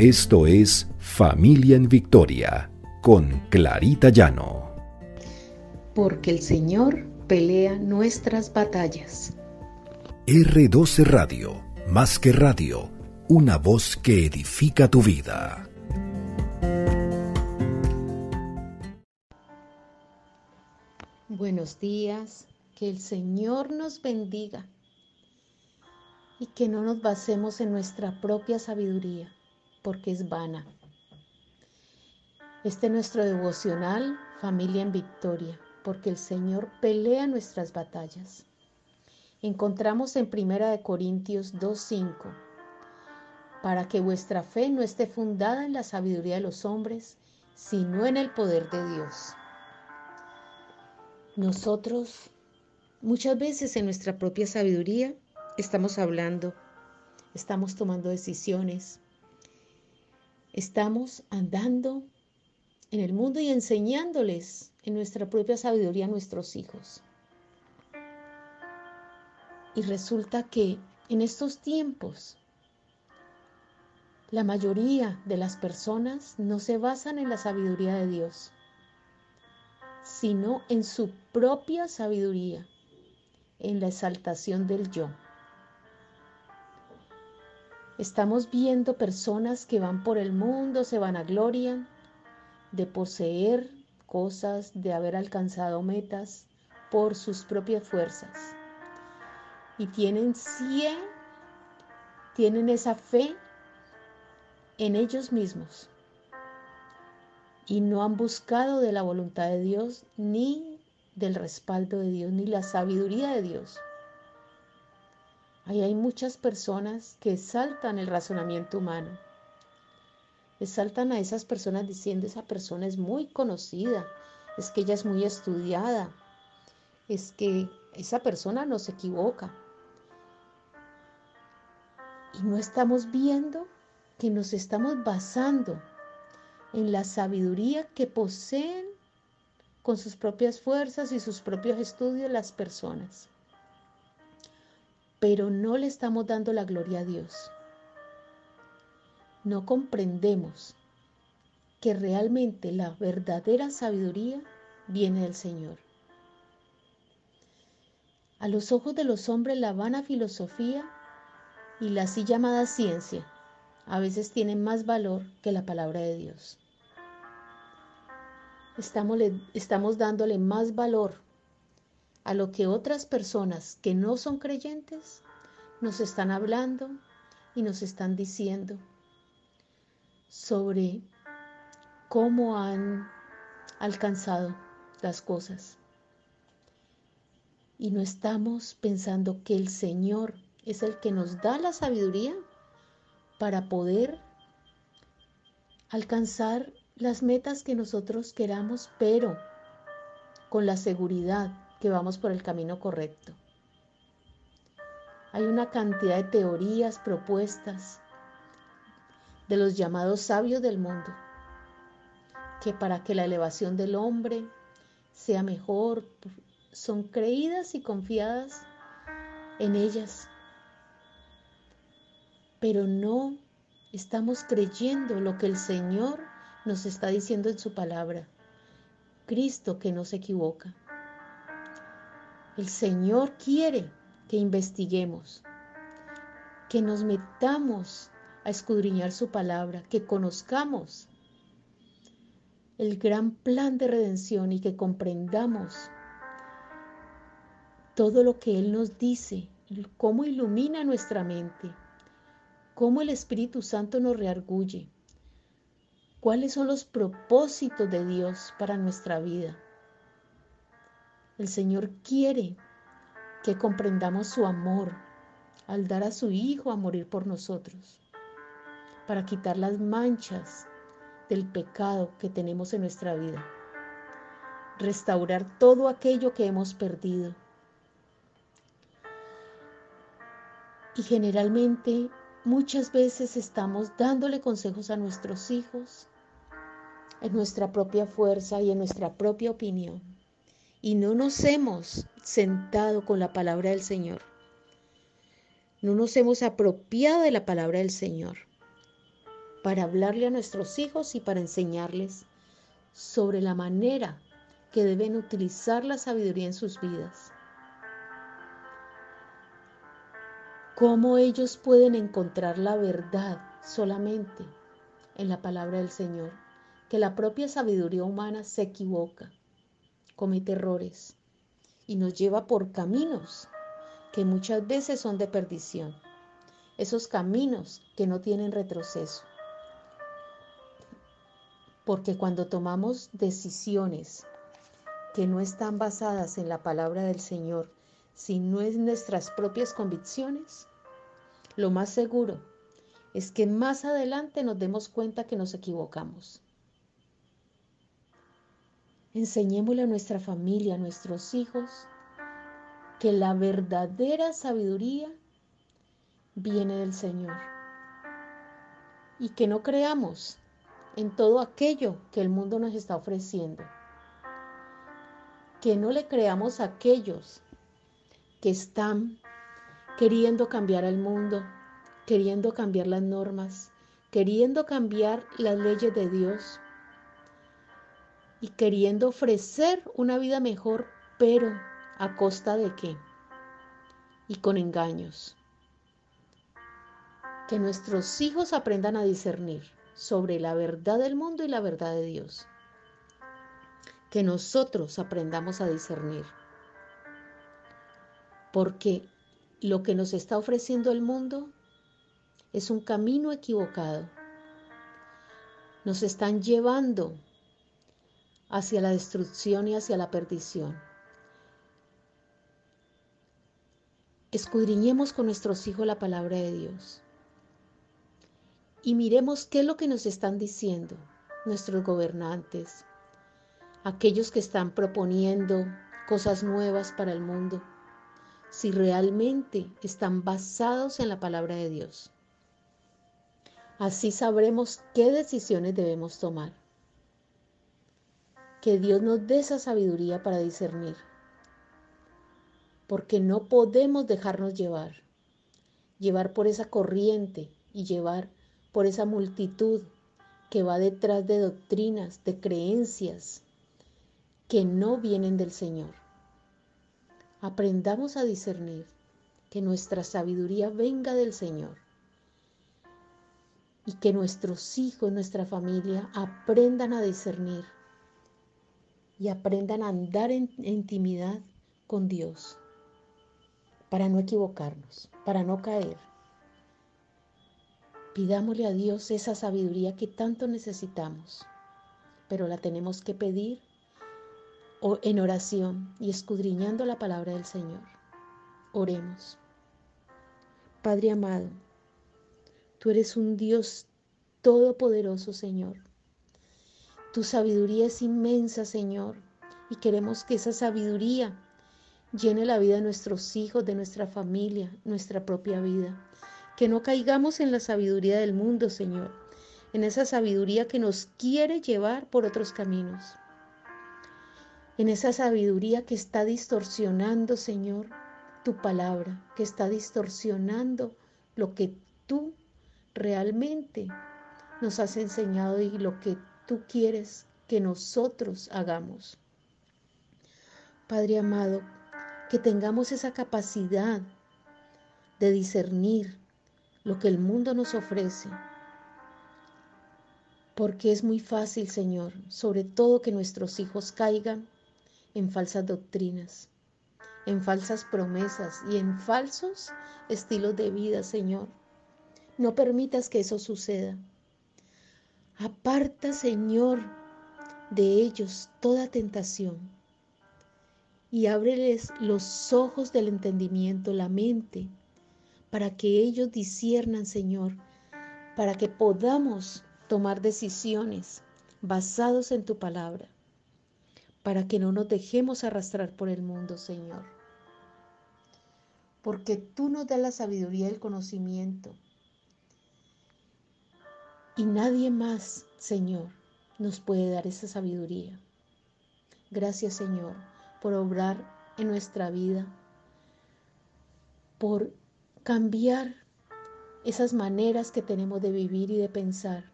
Esto es Familia en Victoria con Clarita Llano. Porque el Señor pelea nuestras batallas. R12 Radio, más que radio, una voz que edifica tu vida. Buenos días, que el Señor nos bendiga y que no nos basemos en nuestra propia sabiduría, porque es vana. Este es nuestro devocional, familia en victoria, porque el Señor pelea nuestras batallas. Encontramos en Primera de Corintios 2:5 para que vuestra fe no esté fundada en la sabiduría de los hombres, sino en el poder de Dios. Nosotros muchas veces en nuestra propia sabiduría estamos hablando, estamos tomando decisiones, estamos andando en el mundo y enseñándoles en nuestra propia sabiduría a nuestros hijos. Y resulta que en estos tiempos la mayoría de las personas no se basan en la sabiduría de Dios, sino en su propia sabiduría, en la exaltación del yo. Estamos viendo personas que van por el mundo, se van a gloria de poseer cosas, de haber alcanzado metas por sus propias fuerzas. Y tienen 100, tienen esa fe en ellos mismos. Y no han buscado de la voluntad de Dios, ni del respaldo de Dios, ni la sabiduría de Dios. Ahí hay muchas personas que saltan el razonamiento humano. Exaltan a esas personas diciendo, esa persona es muy conocida, es que ella es muy estudiada, es que esa persona no se equivoca. Y no estamos viendo que nos estamos basando en la sabiduría que poseen con sus propias fuerzas y sus propios estudios las personas pero no le estamos dando la gloria a Dios. No comprendemos que realmente la verdadera sabiduría viene del Señor. A los ojos de los hombres la vana filosofía y la así llamada ciencia a veces tienen más valor que la palabra de Dios. Estamos, estamos dándole más valor a lo que otras personas que no son creyentes nos están hablando y nos están diciendo sobre cómo han alcanzado las cosas. Y no estamos pensando que el Señor es el que nos da la sabiduría para poder alcanzar las metas que nosotros queramos, pero con la seguridad que vamos por el camino correcto. Hay una cantidad de teorías propuestas de los llamados sabios del mundo, que para que la elevación del hombre sea mejor, son creídas y confiadas en ellas. Pero no estamos creyendo lo que el Señor nos está diciendo en su palabra. Cristo que no se equivoca. El Señor quiere que investiguemos, que nos metamos a escudriñar su palabra, que conozcamos el gran plan de redención y que comprendamos todo lo que Él nos dice, cómo ilumina nuestra mente, cómo el Espíritu Santo nos reargulle, cuáles son los propósitos de Dios para nuestra vida. El Señor quiere que comprendamos su amor al dar a su Hijo a morir por nosotros, para quitar las manchas del pecado que tenemos en nuestra vida, restaurar todo aquello que hemos perdido. Y generalmente muchas veces estamos dándole consejos a nuestros hijos en nuestra propia fuerza y en nuestra propia opinión y no nos hemos sentado con la palabra del Señor. No nos hemos apropiado de la palabra del Señor. para hablarle a nuestros hijos y para enseñarles sobre la manera que deben utilizar la sabiduría en sus vidas. Cómo ellos pueden encontrar la verdad solamente en la palabra del Señor, que la propia sabiduría humana se equivoca, comete errores y nos lleva por caminos que muchas veces son de perdición, esos caminos que no tienen retroceso. Porque cuando tomamos decisiones que no están basadas en la palabra del Señor, sino en nuestras propias convicciones, lo más seguro es que más adelante nos demos cuenta que nos equivocamos. Enseñémosle a nuestra familia, a nuestros hijos, que la verdadera sabiduría viene del Señor y que no creamos en todo aquello que el mundo nos está ofreciendo. Que no le creamos a aquellos que están queriendo cambiar al mundo, queriendo cambiar las normas, queriendo cambiar las leyes de Dios y queriendo ofrecer una vida mejor, pero ¿a costa de qué? Y con engaños. Que nuestros hijos aprendan a discernir sobre la verdad del mundo y la verdad de Dios. Que nosotros aprendamos a discernir. Porque lo que nos está ofreciendo el mundo es un camino equivocado. Nos están llevando hacia la destrucción y hacia la perdición. Escudriñemos con nuestros hijos la palabra de Dios y miremos qué es lo que nos están diciendo nuestros gobernantes, aquellos que están proponiendo cosas nuevas para el mundo, si realmente están basados en la palabra de Dios. Así sabremos qué decisiones debemos tomar. Que Dios nos dé esa sabiduría para discernir, porque no podemos dejarnos llevar, llevar por esa corriente y llevar por esa multitud que va detrás de doctrinas, de creencias que no vienen del Señor. Aprendamos a discernir que nuestra sabiduría venga del Señor y que nuestros hijos, nuestra familia aprendan a discernir y aprendan a andar en intimidad con Dios para no equivocarnos, para no caer Pidámosle a Dios esa sabiduría que tanto necesitamos, pero la tenemos que pedir en oración y escudriñando la palabra del Señor. Oremos. Padre amado, tú eres un Dios todopoderoso, Señor. Tu sabiduría es inmensa, Señor, y queremos que esa sabiduría llene la vida de nuestros hijos, de nuestra familia, nuestra propia vida. Que no caigamos en la sabiduría del mundo, Señor, en esa sabiduría que nos quiere llevar por otros caminos, en esa sabiduría que está distorsionando, Señor, tu palabra, que está distorsionando lo que tú realmente nos has enseñado y lo que tú quieres que nosotros hagamos. Padre amado, que tengamos esa capacidad de discernir lo que el mundo nos ofrece. Porque es muy fácil, Señor, sobre todo que nuestros hijos caigan en falsas doctrinas, en falsas promesas y en falsos estilos de vida, Señor. No permitas que eso suceda. Aparta, Señor, de ellos toda tentación y ábreles los ojos del entendimiento, la mente, para que ellos disiernan, Señor, para que podamos tomar decisiones basados en tu palabra, para que no nos dejemos arrastrar por el mundo, Señor. Porque tú nos das la sabiduría y el conocimiento. Y nadie más, Señor, nos puede dar esa sabiduría. Gracias, Señor, por obrar en nuestra vida, por cambiar esas maneras que tenemos de vivir y de pensar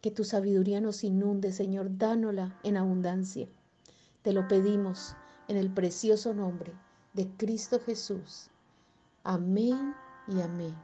Que tu sabiduría nos inunde, Señor, dánola en abundancia. Te lo pedimos en el precioso nombre de Cristo Jesús. Amén y amén.